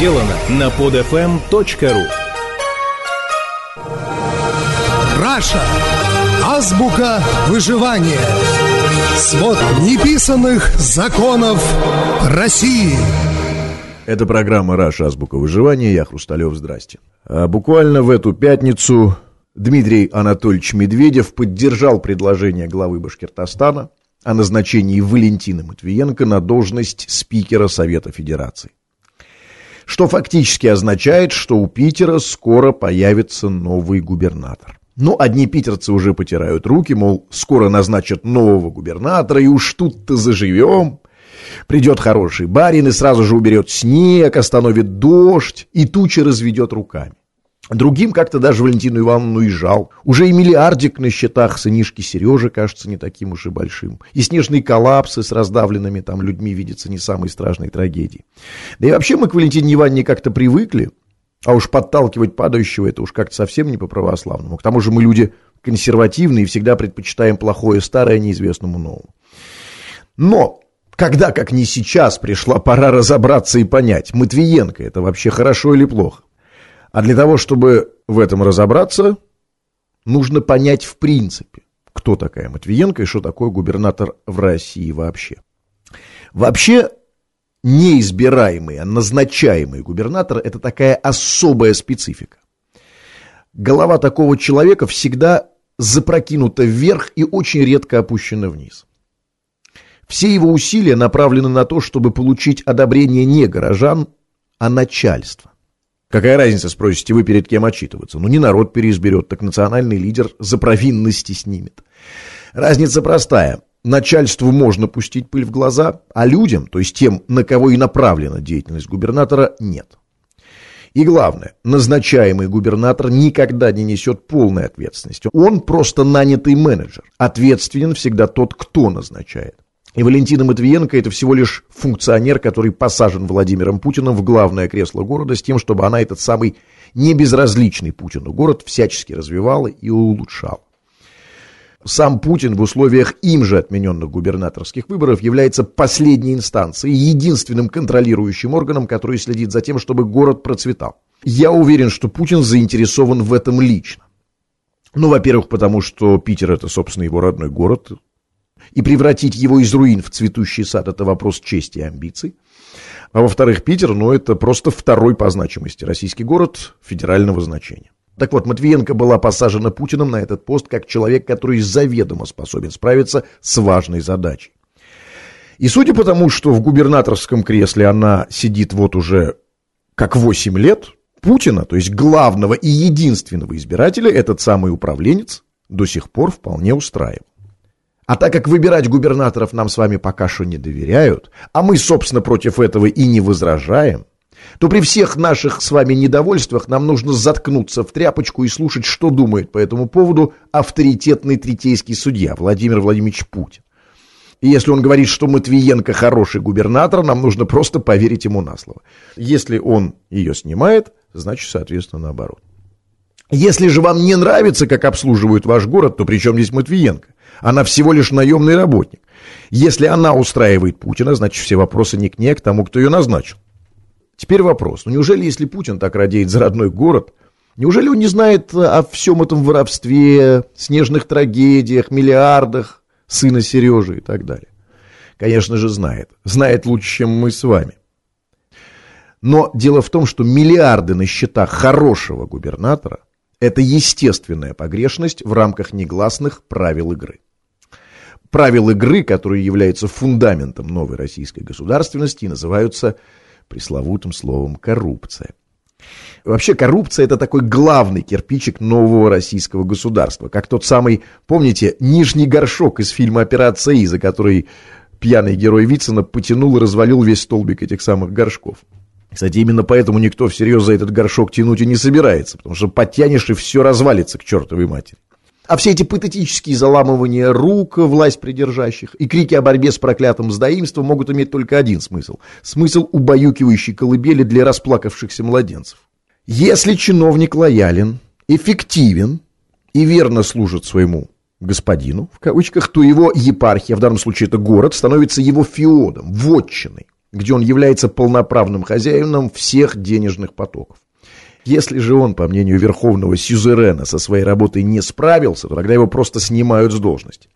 сделано на podfm.ru Раша. Азбука выживания. Свод неписанных законов России. Это программа «Раша. Азбука выживания». Я Хрусталев. Здрасте. А буквально в эту пятницу Дмитрий Анатольевич Медведев поддержал предложение главы Башкортостана о назначении Валентины Матвиенко на должность спикера Совета Федерации. Что фактически означает, что у Питера скоро появится новый губернатор. Ну, одни питерцы уже потирают руки, мол, скоро назначат нового губернатора, и уж тут-то заживем. Придет хороший барин и сразу же уберет снег, остановит дождь и тучи разведет руками. Другим как-то даже Валентину Ивановну уезжал. Уже и миллиардик на счетах сынишки Сережи кажется не таким уж и большим. И снежные коллапсы с раздавленными там людьми видятся не самой страшной трагедией. Да и вообще мы к Валентине Ивановне как-то привыкли. А уж подталкивать падающего это уж как-то совсем не по-православному. К тому же мы люди консервативные и всегда предпочитаем плохое старое неизвестному новому. Но когда, как не сейчас, пришла пора разобраться и понять, Матвиенко это вообще хорошо или плохо? А для того, чтобы в этом разобраться, нужно понять в принципе, кто такая Матвиенко и что такое губернатор в России вообще. Вообще, неизбираемый, а назначаемый губернатор – это такая особая специфика. Голова такого человека всегда запрокинута вверх и очень редко опущена вниз. Все его усилия направлены на то, чтобы получить одобрение не горожан, а начальства. Какая разница, спросите вы, перед кем отчитываться? Ну, не народ переизберет, так национальный лидер за провинности снимет. Разница простая. Начальству можно пустить пыль в глаза, а людям, то есть тем, на кого и направлена деятельность губернатора, нет. И главное, назначаемый губернатор никогда не несет полной ответственности. Он просто нанятый менеджер. Ответственен всегда тот, кто назначает. И Валентина Матвиенко это всего лишь функционер, который посажен Владимиром Путиным в главное кресло города с тем, чтобы она этот самый небезразличный Путину город всячески развивала и улучшала. Сам Путин в условиях им же отмененных губернаторских выборов является последней инстанцией, единственным контролирующим органом, который следит за тем, чтобы город процветал. Я уверен, что Путин заинтересован в этом лично. Ну, во-первых, потому что Питер это, собственно, его родной город, и превратить его из руин в цветущий сад – это вопрос чести и амбиций. А во-вторых, Питер, ну, это просто второй по значимости российский город федерального значения. Так вот, Матвиенко была посажена Путиным на этот пост как человек, который заведомо способен справиться с важной задачей. И судя по тому, что в губернаторском кресле она сидит вот уже как 8 лет, Путина, то есть главного и единственного избирателя, этот самый управленец до сих пор вполне устраивал. А так как выбирать губернаторов нам с вами пока что не доверяют, а мы, собственно, против этого и не возражаем, то при всех наших с вами недовольствах нам нужно заткнуться в тряпочку и слушать, что думает по этому поводу авторитетный третейский судья Владимир Владимирович Путин. И если он говорит, что Матвиенко хороший губернатор, нам нужно просто поверить ему на слово. Если он ее снимает, значит, соответственно, наоборот. Если же вам не нравится, как обслуживают ваш город, то при чем здесь Матвиенко? Она всего лишь наемный работник. Если она устраивает Путина, значит, все вопросы не к ней, а к тому, кто ее назначил. Теперь вопрос. Ну неужели, если Путин так радеет за родной город, неужели он не знает о всем этом воровстве, снежных трагедиях, миллиардах сына Сережи и так далее? Конечно же знает. Знает лучше, чем мы с вами. Но дело в том, что миллиарды на счетах хорошего губернатора – это естественная погрешность в рамках негласных правил игры. Правил игры, которые являются фундаментом новой российской государственности, называются пресловутым словом коррупция. Вообще коррупция это такой главный кирпичик нового российского государства, как тот самый, помните, нижний горшок из фильма «Операция И», за который пьяный герой Вицина потянул и развалил весь столбик этих самых горшков. Кстати, именно поэтому никто всерьез за этот горшок тянуть и не собирается, потому что подтянешь и все развалится к чертовой матери. А все эти патетические заламывания рук власть придержащих и крики о борьбе с проклятым сдаимством могут иметь только один смысл. Смысл убаюкивающей колыбели для расплакавшихся младенцев. Если чиновник лоялен, эффективен и верно служит своему господину, в кавычках, то его епархия, в данном случае это город, становится его феодом, вотчиной. Где он является полноправным хозяином всех денежных потоков. Если же он, по мнению верховного сюзерена, со своей работой не справился, то тогда его просто снимают с должности.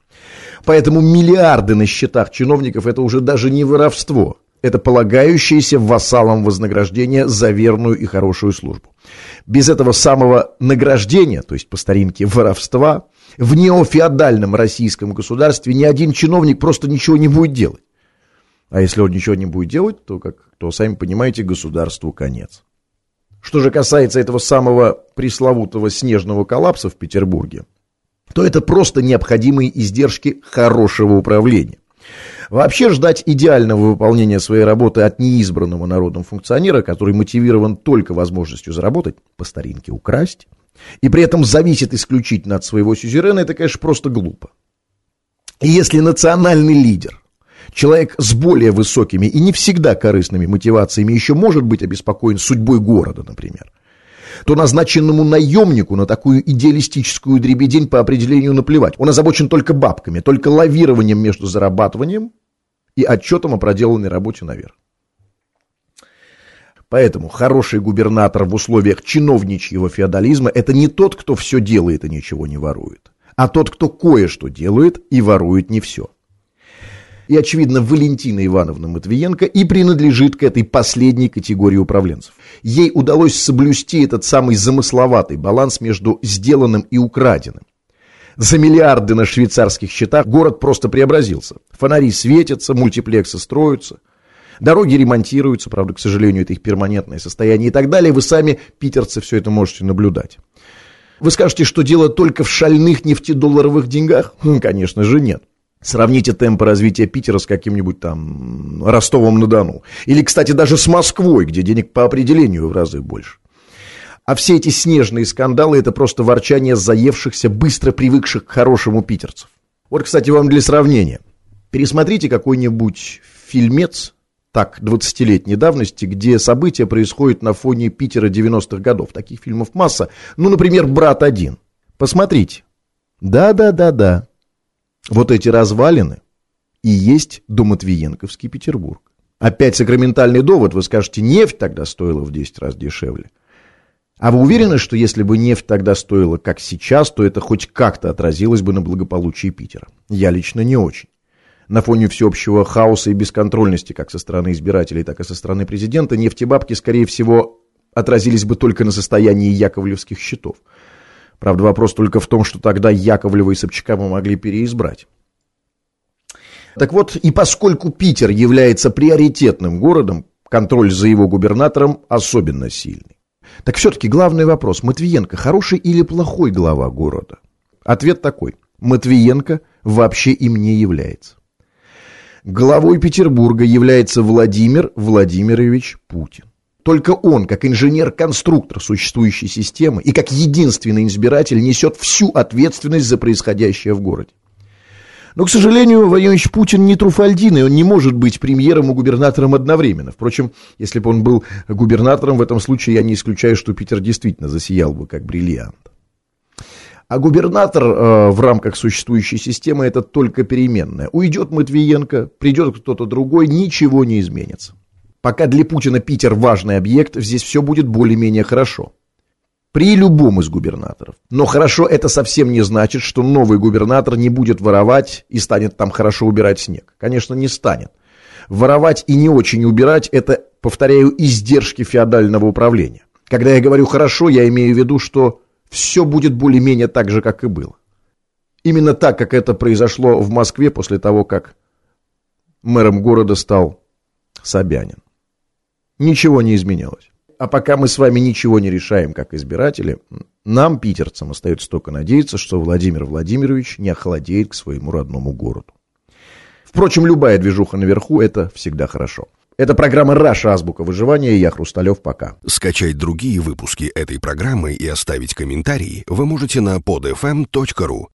Поэтому миллиарды на счетах чиновников – это уже даже не воровство. Это полагающееся вассалам вознаграждение за верную и хорошую службу. Без этого самого награждения, то есть по старинке воровства, в неофеодальном российском государстве ни один чиновник просто ничего не будет делать. А если он ничего не будет делать, то, как то сами понимаете, государству конец. Что же касается этого самого пресловутого снежного коллапса в Петербурге, то это просто необходимые издержки хорошего управления. Вообще ждать идеального выполнения своей работы от неизбранного народом функционера, который мотивирован только возможностью заработать, по старинке украсть, и при этом зависит исключительно от своего сюзерена, это, конечно, просто глупо. И если национальный лидер Человек с более высокими и не всегда корыстными мотивациями еще может быть обеспокоен судьбой города, например, то назначенному наемнику на такую идеалистическую дребедень по определению наплевать. Он озабочен только бабками, только лавированием между зарабатыванием и отчетом о проделанной работе наверх. Поэтому хороший губернатор в условиях чиновничьего феодализма – это не тот, кто все делает и ничего не ворует, а тот, кто кое-что делает и ворует не все и, очевидно, Валентина Ивановна Матвиенко и принадлежит к этой последней категории управленцев. Ей удалось соблюсти этот самый замысловатый баланс между сделанным и украденным. За миллиарды на швейцарских счетах город просто преобразился. Фонари светятся, мультиплексы строятся, дороги ремонтируются, правда, к сожалению, это их перманентное состояние и так далее. Вы сами, питерцы, все это можете наблюдать. Вы скажете, что дело только в шальных нефтедолларовых деньгах? Хм, конечно же нет. Сравните темпы развития Питера с каким-нибудь там Ростовом-на-Дону. Или, кстати, даже с Москвой, где денег по определению в разы больше. А все эти снежные скандалы – это просто ворчание заевшихся, быстро привыкших к хорошему питерцев. Вот, кстати, вам для сравнения. Пересмотрите какой-нибудь фильмец, так, 20-летней давности, где события происходят на фоне Питера 90-х годов. Таких фильмов масса. Ну, например, «Брат один». Посмотрите. Да-да-да-да. Вот эти развалины и есть доматвиенковский Петербург. Опять сакраментальный довод, вы скажете, нефть тогда стоила в 10 раз дешевле. А вы уверены, что если бы нефть тогда стоила как сейчас, то это хоть как-то отразилось бы на благополучии Питера? Я лично не очень. На фоне всеобщего хаоса и бесконтрольности как со стороны избирателей, так и со стороны президента, нефтебабки, скорее всего, отразились бы только на состоянии яковлевских счетов – Правда, вопрос только в том, что тогда Яковлева и Собчака мы могли переизбрать. Так вот, и поскольку Питер является приоритетным городом, контроль за его губернатором особенно сильный. Так все-таки главный вопрос, Матвиенко хороший или плохой глава города? Ответ такой, Матвиенко вообще им не является. Главой Петербурга является Владимир Владимирович Путин. Только он, как инженер-конструктор существующей системы и как единственный избиратель, несет всю ответственность за происходящее в городе. Но, к сожалению, Владимирович Путин не Труфальдин, и он не может быть премьером и губернатором одновременно. Впрочем, если бы он был губернатором, в этом случае я не исключаю, что Питер действительно засиял бы как бриллиант. А губернатор э, в рамках существующей системы это только переменная. Уйдет Матвиенко, придет кто-то другой, ничего не изменится. Пока для Путина Питер важный объект, здесь все будет более-менее хорошо. При любом из губернаторов. Но хорошо это совсем не значит, что новый губернатор не будет воровать и станет там хорошо убирать снег. Конечно, не станет. Воровать и не очень убирать – это, повторяю, издержки феодального управления. Когда я говорю «хорошо», я имею в виду, что все будет более-менее так же, как и было. Именно так, как это произошло в Москве после того, как мэром города стал Собянин ничего не изменилось. А пока мы с вами ничего не решаем, как избиратели, нам, питерцам, остается только надеяться, что Владимир Владимирович не охладеет к своему родному городу. Впрочем, любая движуха наверху – это всегда хорошо. Это программа «Раша. Азбука выживания» я Хрусталев. Пока. Скачать другие выпуски этой программы и оставить комментарии вы можете на podfm.ru.